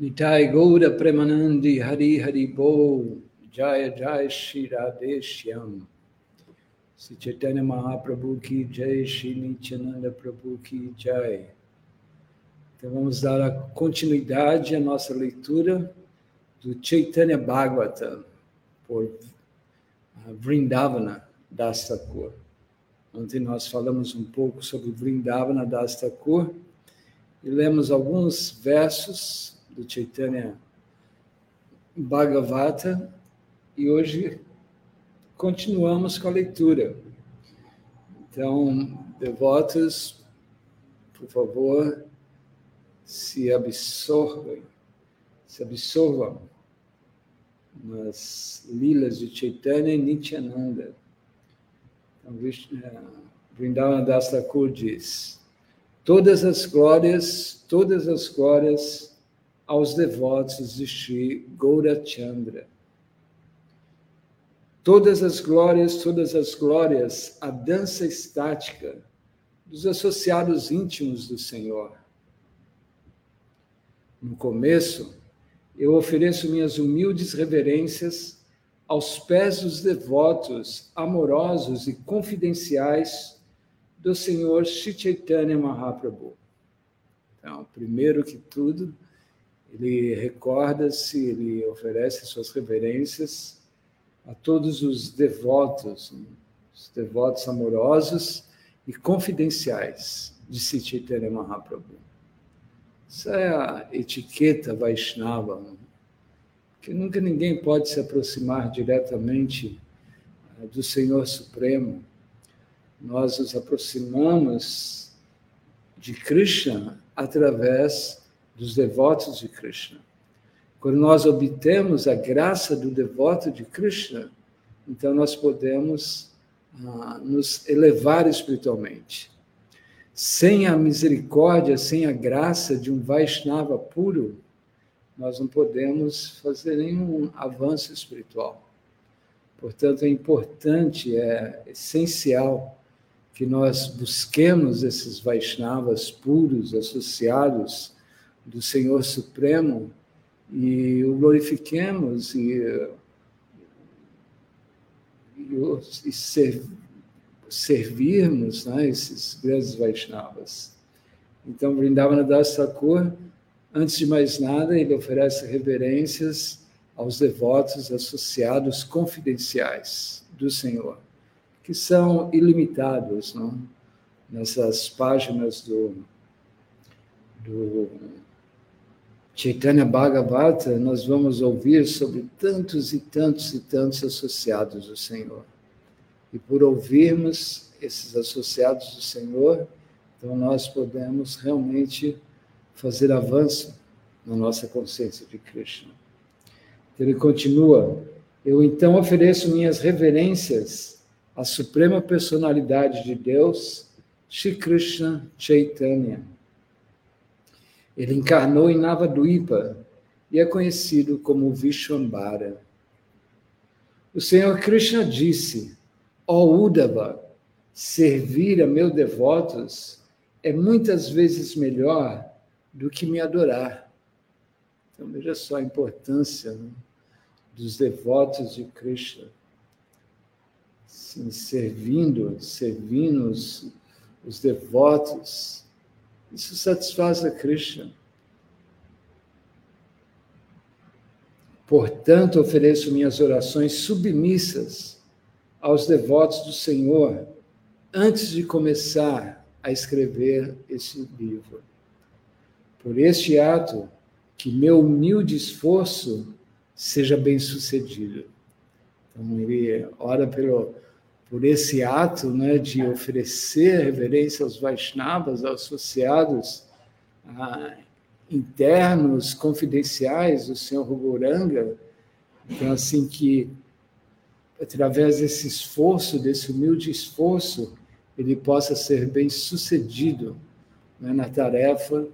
Nitai Gaura Premanandi Hari Hari Bo Jaya Jaya Shri Radeshyam Sri Chaitanya Mahaprabhu ki Jai Shri Nityananda Prabhu ki Jai Então vamos dar a continuidade à nossa leitura do Chaitanya Bhagavata por Vrindavana Das Thakur. Ontem nós falamos um pouco sobre Vrindavana Das Thakur e lemos alguns versos do Chaitanya Bhagavata e hoje continuamos com a leitura. Então, devotos, por favor, se absorvam, se absorvam nas lilas de Chaitanya e Nityananda. Então, eh, Vrindavan Das Thakur diz, todas as glórias, todas as glórias aos devotos de Sri Gaurachandra. Todas as glórias, todas as glórias, a dança estática dos associados íntimos do Senhor. No começo, eu ofereço minhas humildes reverências aos pés dos devotos amorosos e confidenciais do Senhor Chaitanya Mahaprabhu. Então, primeiro que tudo, ele recorda-se, ele oferece suas reverências a todos os devotos, os devotos amorosos e confidenciais de Sititera Mahaprabhu. Essa é a etiqueta Vaishnava, que nunca ninguém pode se aproximar diretamente eh, do Senhor Supremo. Nós nos aproximamos de Krishna através dos devotos de Krishna. Quando nós obtemos a graça do devoto de Krishna, então nós podemos ah, nos elevar espiritualmente. Sem a misericórdia, sem a graça de um Vaishnava puro, nós não podemos fazer nenhum avanço espiritual. Portanto, é importante, é essencial que nós busquemos esses Vaishnavas puros, associados do Senhor Supremo e o glorifiquemos e, e, e ser, servirmos né, esses grandes Vaishnavas. Então, Vrindavana Das Thakur, antes de mais nada, ele oferece reverências aos devotos associados confidenciais do Senhor, que são ilimitados, não? nessas páginas do, do Chaitanya Bhagavata, nós vamos ouvir sobre tantos e tantos e tantos associados do Senhor. E por ouvirmos esses associados do Senhor, então nós podemos realmente fazer avanço na nossa consciência de Krishna. Ele continua: Eu então ofereço minhas reverências à suprema personalidade de Deus, Shri Krishna Chaitanya ele encarnou em Navadvipa e é conhecido como Vishwambara. O Senhor Krishna disse: Ó oh Uddhava, servir a meus devotos é muitas vezes melhor do que me adorar. Então veja só a importância né, dos devotos de Krishna. Servindo, servindo os, os devotos isso satisfaz a Krishna. Portanto, ofereço minhas orações submissas aos devotos do Senhor antes de começar a escrever esse livro. Por este ato, que meu humilde esforço seja bem sucedido. Então, ele ora pelo por esse ato né, de oferecer reverência aos Vaishnavas, associados ah, internos, confidenciais do Senhor Ruguranga. Então, assim que, através desse esforço, desse humilde esforço, ele possa ser bem sucedido né, na tarefa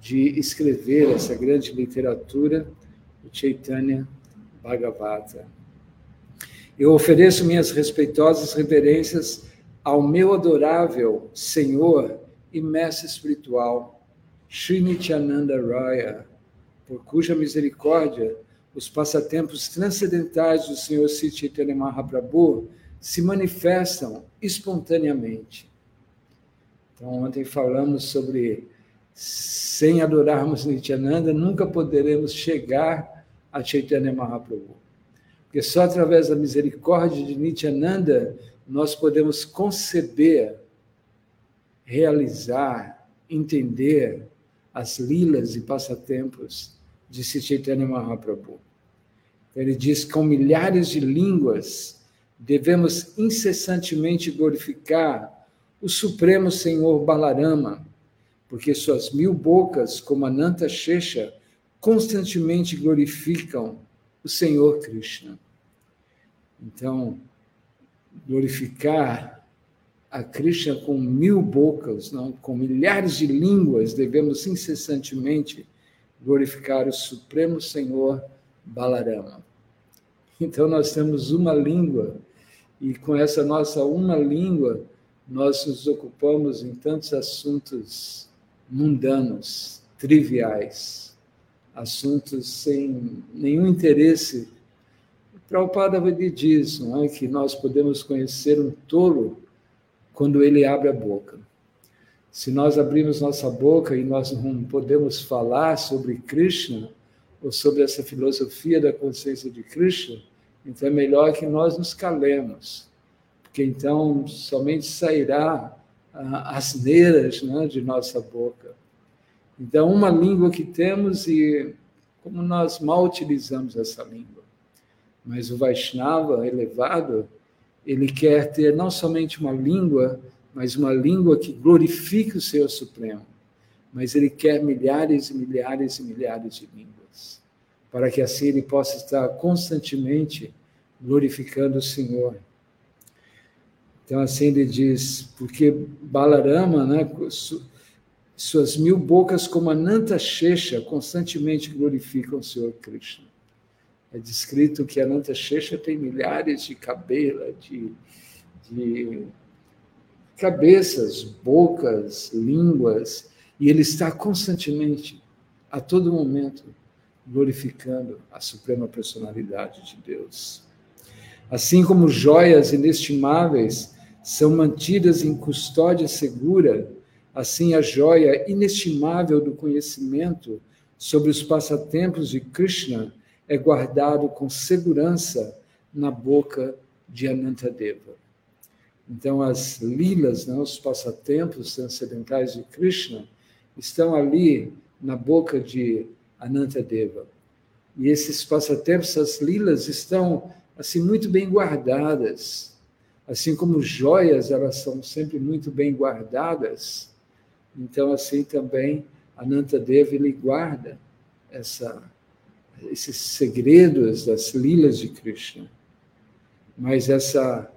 de escrever essa grande literatura, o Chaitanya Bhagavata. Eu ofereço minhas respeitosas reverências ao meu adorável Senhor e Mestre espiritual, Sri Nityananda Raya, por cuja misericórdia os passatempos transcendentais do Senhor Chaitanya Mahaprabhu se manifestam espontaneamente. Então, ontem falamos sobre sem adorarmos Nityananda, nunca poderemos chegar a Chaitanya Mahaprabhu. Porque só através da misericórdia de Nityananda nós podemos conceber, realizar, entender as lilas e passatempos de Chaitanya Mahaprabhu. Ele diz: com milhares de línguas devemos incessantemente glorificar o Supremo Senhor Balarama, porque suas mil bocas, como Ananta Shesha, constantemente glorificam o Senhor Krishna. Então, glorificar a Krishna com mil bocas, não? com milhares de línguas, devemos incessantemente glorificar o Supremo Senhor Balarama. Então, nós temos uma língua, e com essa nossa uma língua, nós nos ocupamos em tantos assuntos mundanos, triviais, assuntos sem nenhum interesse. Prabhupada diz não é, que nós podemos conhecer um tolo quando ele abre a boca. Se nós abrimos nossa boca e nós não podemos falar sobre Krishna ou sobre essa filosofia da consciência de Krishna, então é melhor que nós nos calemos, porque então somente sairá ah, asneiras né, de nossa boca. Então, uma língua que temos e como nós mal utilizamos essa língua. Mas o Vaishnava elevado, ele quer ter não somente uma língua, mas uma língua que glorifique o Senhor Supremo. Mas ele quer milhares e milhares e milhares de línguas, para que assim ele possa estar constantemente glorificando o Senhor. Então, assim ele diz, porque Balarama, né, suas mil bocas como Ananta Shesha constantemente glorificam o Senhor Krishna. É descrito que Ananta Shesha tem milhares de cabelos, de, de cabeças, bocas, línguas, e ele está constantemente, a todo momento, glorificando a suprema personalidade de Deus. Assim como joias inestimáveis são mantidas em custódia segura, assim a joia inestimável do conhecimento sobre os passatempos de Krishna é guardado com segurança na boca de Anantadeva. Então, as lilas, né, os passatempos transcendentais de Krishna, estão ali na boca de Anantadeva. E esses passatempos, essas lilas, estão assim muito bem guardadas. Assim como joias, elas são sempre muito bem guardadas. Então, assim também, Anantadeva, ele guarda essa, esses segredos das lilas de Krishna. Mas essa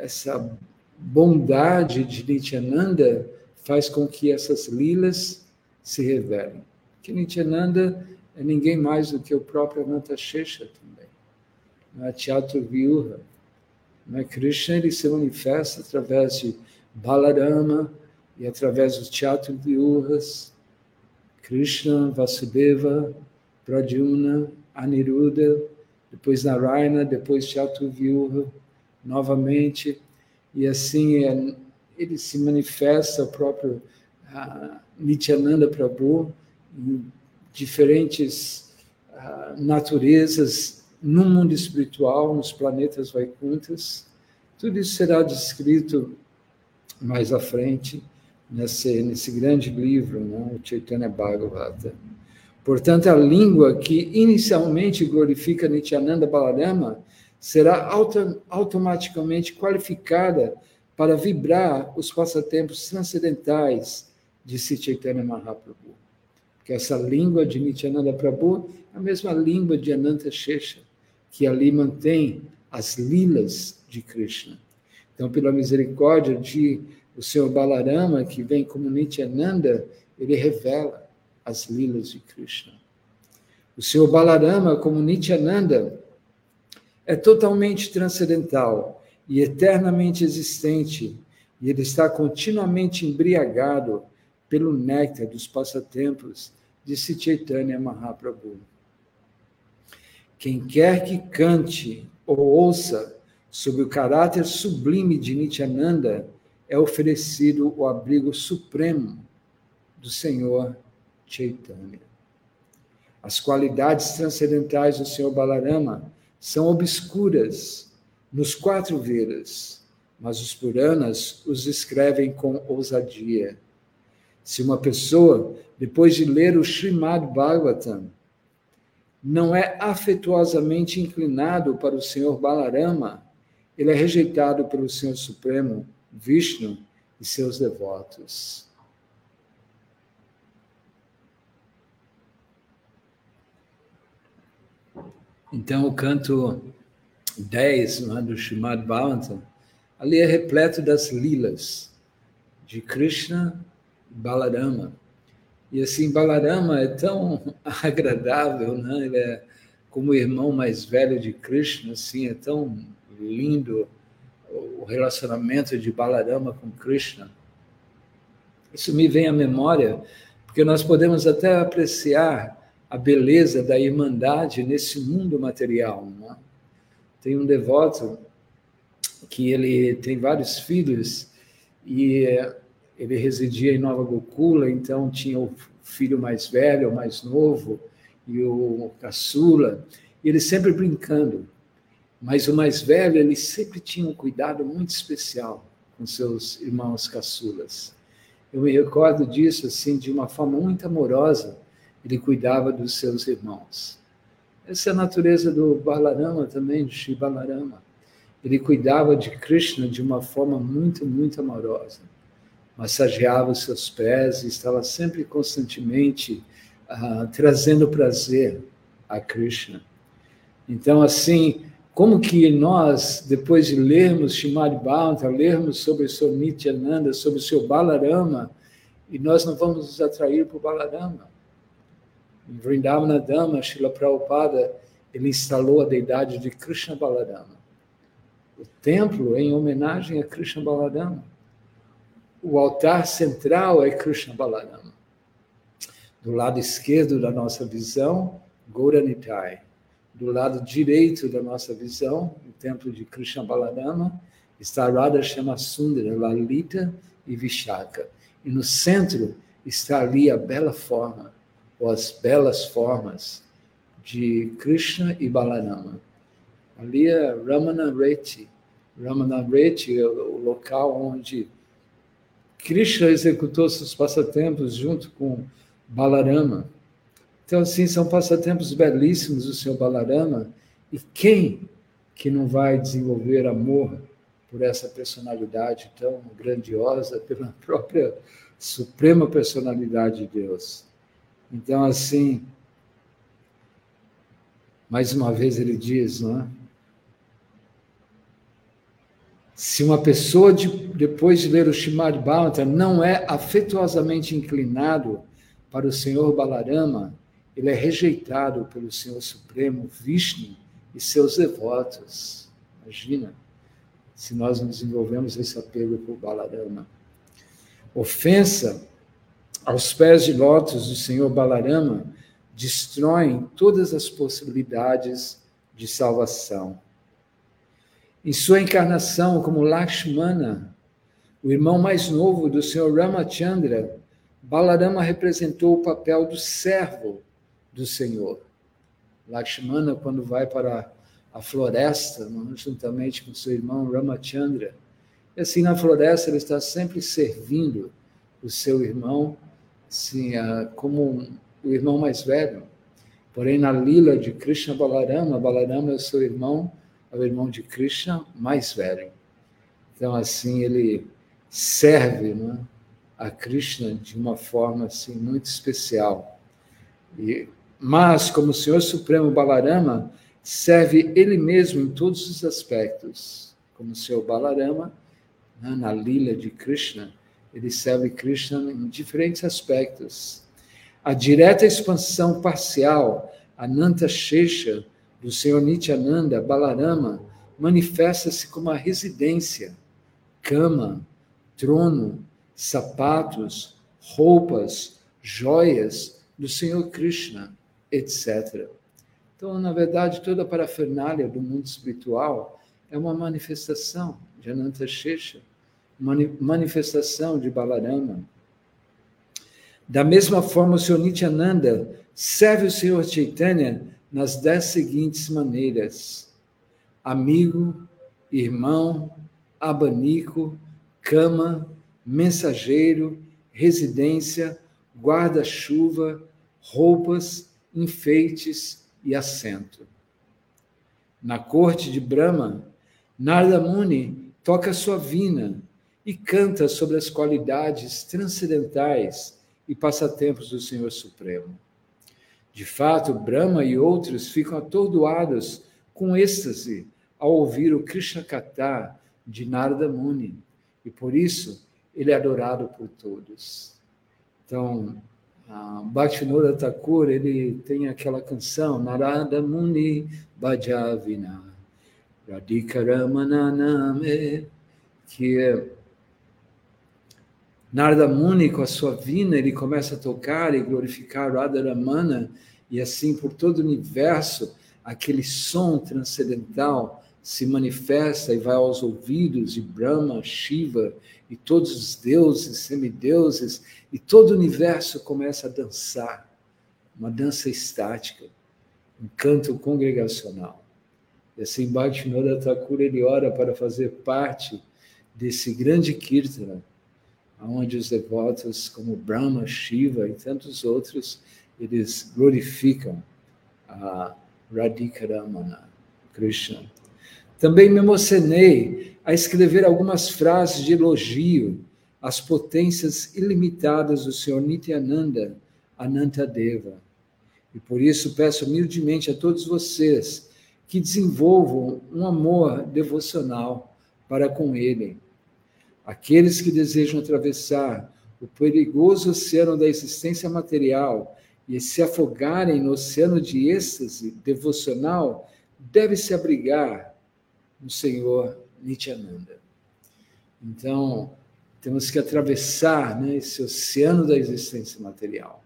essa bondade de Nityananda faz com que essas lilas se revelem. Que Nityananda é ninguém mais do que o próprio Ananta Shesha também. Não é Teatro Viúva. É Krishna ele se manifesta através de Balarama e através dos Teatro Viúvas, Krishna, Vasudeva, Pradyumna, Aniruddha, depois Narayana, depois Teatro Viúva, novamente, e assim é, ele se manifesta, o próprio Nityananda Prabhu, em diferentes naturezas no mundo espiritual, nos planetas Vaikuntas. Tudo isso será descrito mais à frente nesse, nesse grande livro, né, o Chaitanya Bhagavata. Portanto, a língua que inicialmente glorifica Nityananda Balarama será auto, automaticamente qualificada para vibrar os passatempos transcendentais de Chaitanya Mahaprabhu. Que essa língua de Nityananda Prabhu é a mesma língua de Ananta Shesha, que ali mantém as lilas de Krishna. Então, pela misericórdia de o Senhor Balarama, que vem como Nityananda, ele revela as lilas de Krishna. O Senhor Balarama, como Nityananda, é totalmente transcendental e eternamente existente, e ele está continuamente embriagado pelo néctar dos passatempos disse Chaitanya Mahaprabhu. Quem quer que cante ou ouça sobre o caráter sublime de Nityananda é oferecido o abrigo supremo do Senhor Chaitanya. As qualidades transcendentais do Senhor Balarama são obscuras nos quatro Vedas, mas os Puranas os escrevem com ousadia. Se uma pessoa, depois de ler o Srimad Bhagavatam, não é afetuosamente inclinado para o Senhor Balarama, ele é rejeitado pelo Senhor Supremo, Vishnu e seus devotos. Então, o canto 10 é, do Srimad Bhagavatam, ali é repleto das lilas de Krishna e Balarama. E assim, Balarama é tão agradável, né? ele é como o irmão mais velho de Krishna, assim, é tão lindo o relacionamento de Balarama com Krishna. Isso me vem à memória, porque nós podemos até apreciar a beleza da irmandade nesse mundo material. Né? Tem um devoto que ele tem vários filhos e ele residia em Nova Gokula, então tinha o filho mais velho, o mais novo e o caçula, e ele sempre brincando. Mas o mais velho, ele sempre tinha um cuidado muito especial com seus irmãos caçulas. Eu me recordo disso assim de uma forma muito amorosa ele cuidava dos seus irmãos. Essa é a natureza do Balarama também, de Sri Balarama. Ele cuidava de Krishna de uma forma muito, muito amorosa. Massageava os seus pés e estava sempre constantemente uh, trazendo prazer a Krishna. Então, assim, como que nós, depois de lermos Shimad Bhanta, lermos sobre o seu Nityananda, sobre o seu Balarama, e nós não vamos nos atrair por Balarama? Em Vrindavana Dhamma, Srila Prabhupada, ele instalou a deidade de Krishna Baladama. O templo em homenagem a Krishna Baladama. O altar central é Krishna Baladama. Do lado esquerdo da nossa visão, Gauranitai. Do lado direito da nossa visão, o templo de Krishna Baladama, está Radha Sundara, Lalita e Vishaka. E no centro está ali a bela forma ou as belas formas de Krishna e Balarama. Ali é Ramana Reti. Ramana Reti é o local onde Krishna executou seus passatempos junto com Balarama. Então, assim, são passatempos belíssimos do Senhor Balarama. E quem que não vai desenvolver amor por essa personalidade tão grandiosa, pela própria suprema personalidade de Deus? Então, assim, mais uma vez ele diz, não é? Se uma pessoa, de, depois de ler o Shimad Bhagavatam, não é afetuosamente inclinado para o Senhor Balarama, ele é rejeitado pelo Senhor Supremo, Vishnu, e seus devotos. Imagina se nós não desenvolvemos esse apego por Balarama. Ofensa aos pés de lótus do Senhor Balarama destroem todas as possibilidades de salvação. Em sua encarnação como Lakshmana, o irmão mais novo do Senhor Ramachandra, Balarama representou o papel do servo do Senhor. Lakshmana, quando vai para a floresta, juntamente com seu irmão Ramachandra, e assim na floresta ele está sempre servindo o seu irmão sim, como o irmão mais velho. Porém, na lila de Krishna Balarama, Balarama é o seu irmão, é o irmão de Krishna mais velho. Então, assim, ele serve né, a Krishna de uma forma assim, muito especial. E, mas, como o Senhor Supremo Balarama, serve ele mesmo em todos os aspectos. Como o Senhor Balarama, né, na lila de Krishna, ele serve Krishna em diferentes aspectos. A direta expansão parcial, Ananta Shesha, do Senhor Nityananda, Balarama, manifesta-se como a residência, cama, trono, sapatos, roupas, joias, do Senhor Krishna, etc. Então, na verdade, toda a parafernália do mundo espiritual é uma manifestação de Ananta Shesha, uma manifestação de Balarama. Da mesma forma, o Senhor Nityananda serve o Senhor Chaitanya nas dez seguintes maneiras: amigo, irmão, abanico, cama, mensageiro, residência, guarda-chuva, roupas, enfeites e assento. Na corte de Brahma, Narada Muni toca sua vina e canta sobre as qualidades transcendentais e passatempos do Senhor Supremo. De fato, Brahma e outros ficam atordoados com êxtase ao ouvir o Krishna Katha de Narada Muni, e por isso ele é adorado por todos. Então, Bhaktivinoda Thakur, ele tem aquela canção, Narada Muni Bhajavina, Radhika Ramananame, que é Narada Muni, com a sua vina, ele começa a tocar e glorificar Radharamana, e assim por todo o universo, aquele som transcendental se manifesta e vai aos ouvidos de Brahma, Shiva e todos os deuses, semideuses, e todo o universo começa a dançar, uma dança estática, um canto congregacional. E assim Bhaktivinoda Thakur ele ora para fazer parte desse grande kirtana, onde os devotos como Brahma, Shiva e tantos outros, eles glorificam a Radhika Ramana, Krishna. Também me emocionei a escrever algumas frases de elogio às potências ilimitadas do Senhor Nityananda Anantadeva. E por isso peço humildemente a todos vocês que desenvolvam um amor devocional para com Ele. Aqueles que desejam atravessar o perigoso oceano da existência material e se afogarem no oceano de êxtase devocional devem se abrigar no Senhor Nityananda. Então, temos que atravessar né, esse oceano da existência material.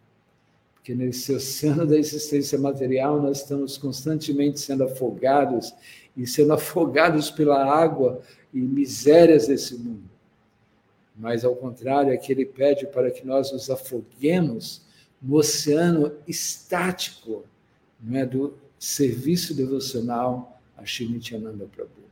Porque nesse oceano da existência material nós estamos constantemente sendo afogados e sendo afogados pela água e misérias desse mundo. Mas, ao contrário, é que ele pede para que nós nos afoguemos no oceano estático não é, do serviço devocional a Shri Prabhu.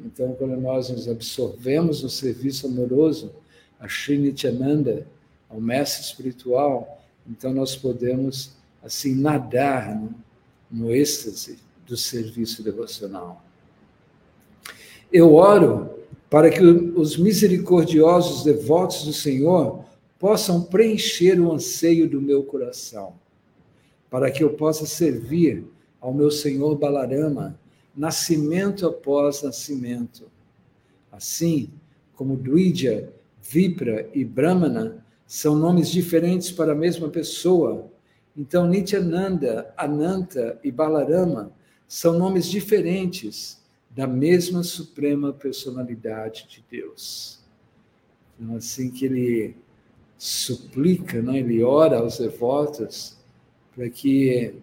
Então, quando nós nos absorvemos no serviço amoroso a Srinityananda, ao mestre espiritual, então nós podemos, assim, nadar no, no êxtase do serviço devocional. Eu oro para que os misericordiosos devotos do Senhor possam preencher o anseio do meu coração, para que eu possa servir ao meu Senhor Balarama nascimento após nascimento. Assim como Dvija, Vipra e Brahmana são nomes diferentes para a mesma pessoa, então Nityananda, Ananta e Balarama são nomes diferentes da mesma suprema personalidade de Deus. Então, assim que ele suplica, né, ele ora aos devotos para que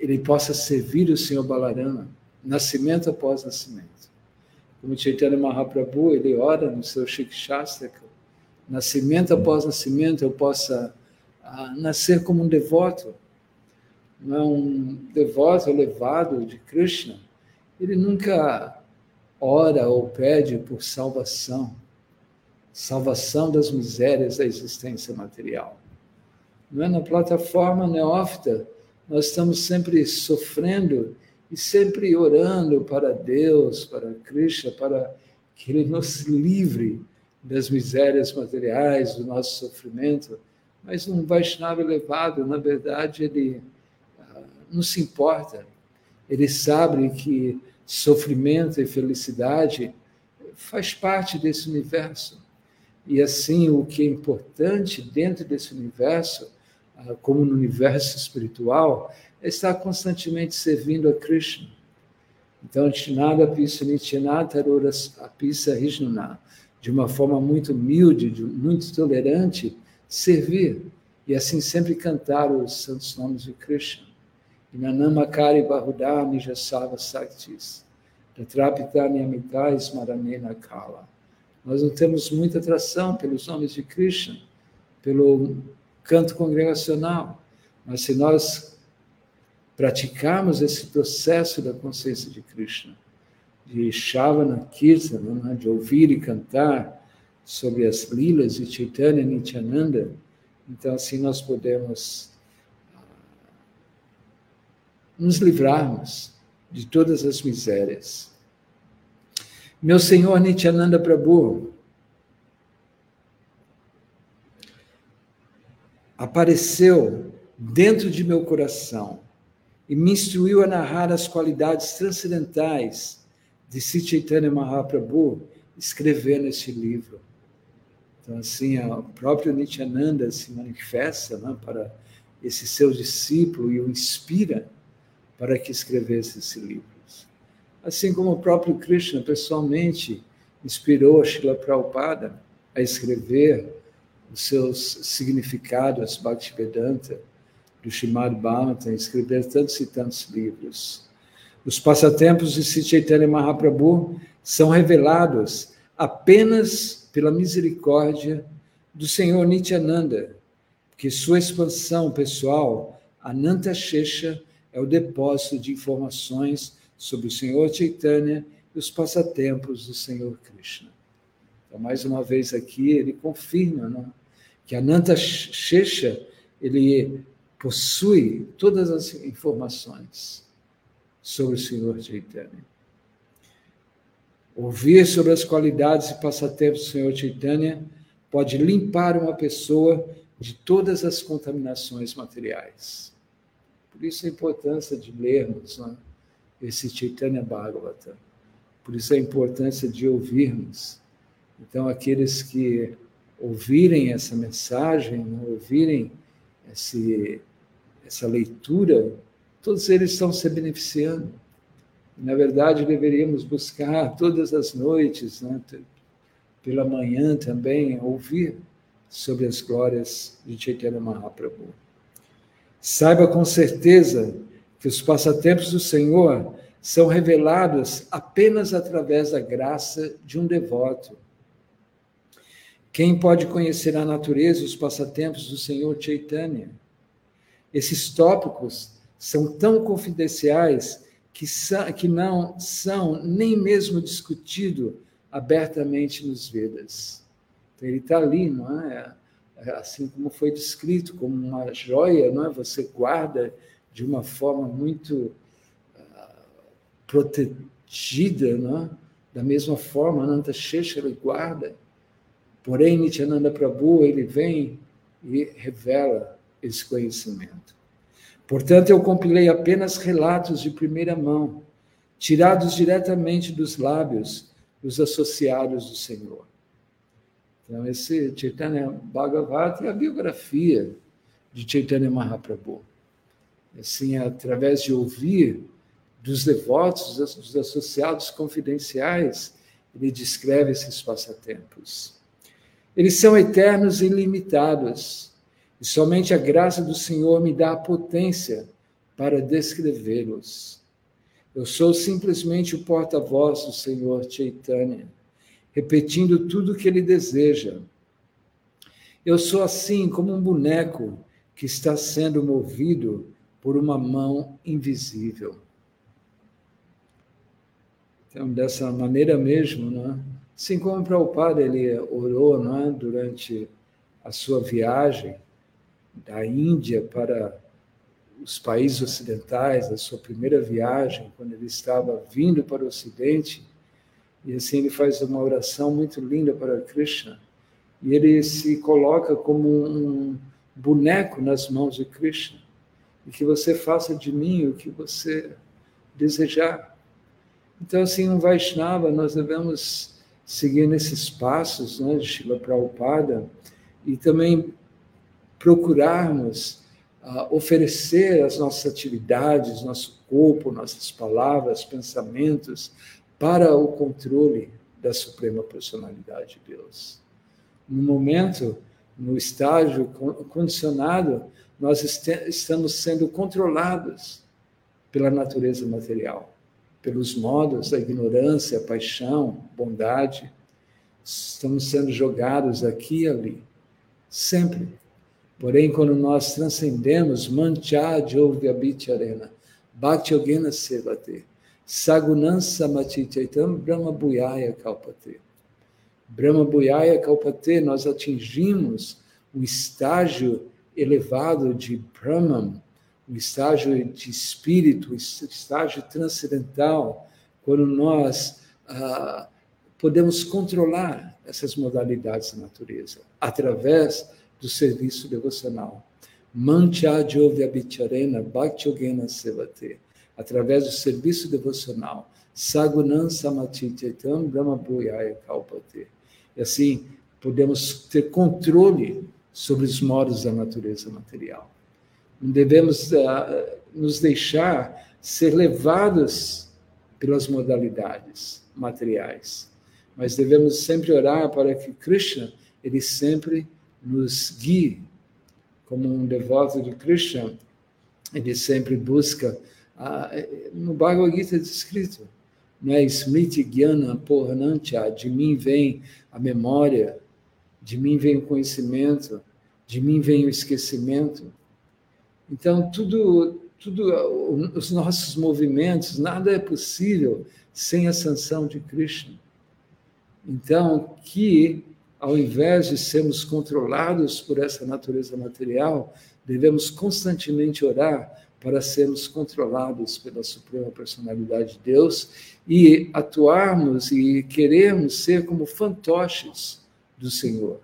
ele possa servir o Senhor Balarama nascimento após nascimento. Como Chaitanya Mahaprabhu, ele ora no seu Shikshastra, nascimento após nascimento eu possa ah, nascer como um devoto, não é um devoto elevado de Krishna, ele nunca ora ou pede por salvação, salvação das misérias da existência material. Não é na plataforma neófita, nós estamos sempre sofrendo e sempre orando para Deus, para Krishna, para que Ele nos livre das misérias materiais, do nosso sofrimento. Mas um Vaishnava elevado, na verdade, ele ah, não se importa. Ele sabe que sofrimento e felicidade faz parte desse universo. E assim, o que é importante dentro desse universo, como no universo espiritual, está constantemente servindo a Krishna. Então, Chinada Rishnuna, de uma forma muito humilde, muito tolerante, servir. e assim sempre cantar os santos nomes de Krishna. Inanamakari Bahudá Nijasava Saktis. Kala. Nós não temos muita atração pelos nomes de Krishna, pelo canto congregacional, mas se nós praticarmos esse processo da consciência de Krishna, de Shavana Kirtana, né, de ouvir e cantar sobre as lilas de Chaitanya Nityananda, então assim nós podemos ah, nos livrarmos de todas as misérias. Meu Senhor Nityananda Prabhu apareceu dentro de meu coração e me instruiu a narrar as qualidades transcendentais de Sri Chaitanya Mahaprabhu, escrevendo este livro. Então, assim, o próprio Nityananda se manifesta né, para esse seu discípulo e o inspira para que escrevesse esse livro. Assim como o próprio Krishna pessoalmente inspirou a Srila Prabhupada a escrever os seus significados Bhaktivedanta, do Srimad Bhagavatam, escrever tantos e tantos livros. Os passatempos de Sri Chaitanya Mahaprabhu são revelados apenas pela misericórdia do Senhor Nityananda, que sua expansão pessoal, Ananta Shesha, é o depósito de informações sobre o Senhor Chaitanya e os passatempos do Senhor Krishna. Então, mais uma vez aqui, ele confirma né, que Ananta Shesha, ele possui todas as informações sobre o Senhor Chaitanya. Ouvir sobre as qualidades e passatempos do Senhor Chaitanya pode limpar uma pessoa de todas as contaminações materiais. Por isso a importância de lermos né, esse Chaitanya Bhagavata. Por isso a importância de ouvirmos. Então, aqueles que ouvirem essa mensagem, né, ouvirem esse, essa leitura, todos eles estão se beneficiando. Na verdade, deveríamos buscar todas as noites, né, pela manhã também, ouvir sobre as glórias de Chaitanya Mahaprabhu. Saiba com certeza que os passatempos do Senhor são revelados apenas através da graça de um devoto. Quem pode conhecer a natureza e os passatempos do Senhor Chaitanya? Esses tópicos são tão confidenciais que, que não são nem mesmo discutidos abertamente nos Vedas. Então, ele está ali, não é? é? Assim como foi descrito, como uma joia, não é? Você guarda de uma forma muito uh, protegida, não? da mesma forma, Ananta Shesha ele guarda, porém Nityananda Prabhu ele vem e revela esse conhecimento. Portanto, eu compilei apenas relatos de primeira mão, tirados diretamente dos lábios dos associados do Senhor. Então, esse Chaitanya Bhagavata é a biografia de Chaitanya Mahaprabhu assim, através de ouvir dos devotos, dos associados confidenciais, ele descreve esses passatempos. Eles são eternos e ilimitados, e somente a graça do Senhor me dá a potência para descrevê-los. Eu sou simplesmente o porta-voz do Senhor Chaitanya, repetindo tudo o que ele deseja. Eu sou assim como um boneco que está sendo movido por uma mão invisível. Então, dessa maneira mesmo, né? Assim como o Prabhupada ele orou né? durante a sua viagem da Índia para os países ocidentais, a sua primeira viagem, quando ele estava vindo para o Ocidente, e assim ele faz uma oração muito linda para Krishna, e ele se coloca como um boneco nas mãos de Krishna e que você faça de mim o que você desejar. Então, assim, um Vaishnava, nós devemos seguir nesses passos né, de Shila Prabhupada e também procurarmos uh, oferecer as nossas atividades, nosso corpo, nossas palavras, pensamentos para o controle da Suprema Personalidade de Deus. No momento no estágio condicionado, nós estamos sendo controlados pela natureza material, pelos modos da ignorância, paixão, bondade. Estamos sendo jogados aqui e ali, sempre. Porém, quando nós transcendemos Mancha Jogabhiti Arena, Bhakti Yogena Sevate, Sagunansa Matichaitam Brahma Buyaya Kalpate. Brahma Buyaya Kalpate, nós atingimos o estágio elevado de Brahman, o estágio de espírito, o estágio transcendental, quando nós ah, podemos controlar essas modalidades da natureza através do serviço devocional. Mancha Yogena Sevate através do serviço devocional. Sagunan Samatityatam Brahma Bhuyaya Kalpate. E assim, podemos ter controle sobre os modos da natureza material. Não devemos uh, nos deixar ser levados pelas modalidades materiais, mas devemos sempre orar para que Krishna ele sempre nos guie. Como um devoto de Krishna, ele sempre busca ah, no Bhagavad Gita é descrito, né? Smriti Gyana Pohanancha, de mim vem a memória, de mim vem o conhecimento, de mim vem o esquecimento. Então, tudo, tudo, os nossos movimentos, nada é possível sem a sanção de Krishna. Então, que ao invés de sermos controlados por essa natureza material, devemos constantemente orar para sermos controlados pela Suprema Personalidade de Deus e atuarmos e queremos ser como fantoches do Senhor.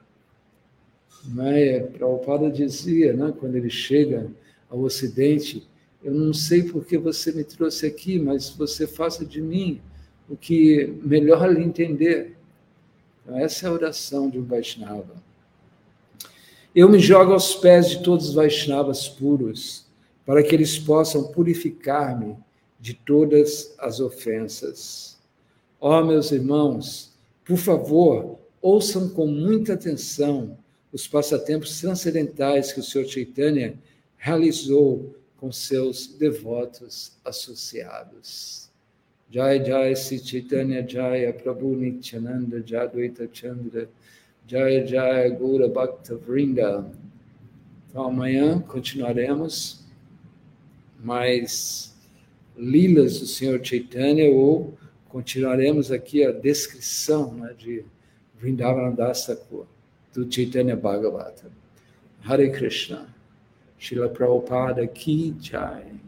Né? Prabhupada dizia, né, quando ele chega ao Ocidente, eu não sei por que você me trouxe aqui, mas você faça de mim o que melhor lhe entender. Então, essa é a oração de um Vaishnava. Eu me jogo aos pés de todos os Vaishnavas puros, para que eles possam purificar-me de todas as ofensas. Ó oh, meus irmãos, por favor, ouçam com muita atenção os passatempos transcendentais que o Senhor Chaitanya realizou com seus devotos associados. Jai Jai Sri Chaitanya Jaya Prabhu Nityananda Jadwaita Chandra Jai Jai Gura Bhakta Vrinda. Então amanhã continuaremos mais lilas do Senhor Chaitanya ou continuaremos aqui a descrição né, de Vrindavan Thakur, do Chaitanya Bhagavata. Hare Krishna. Srila Prabhupada Ki Jai.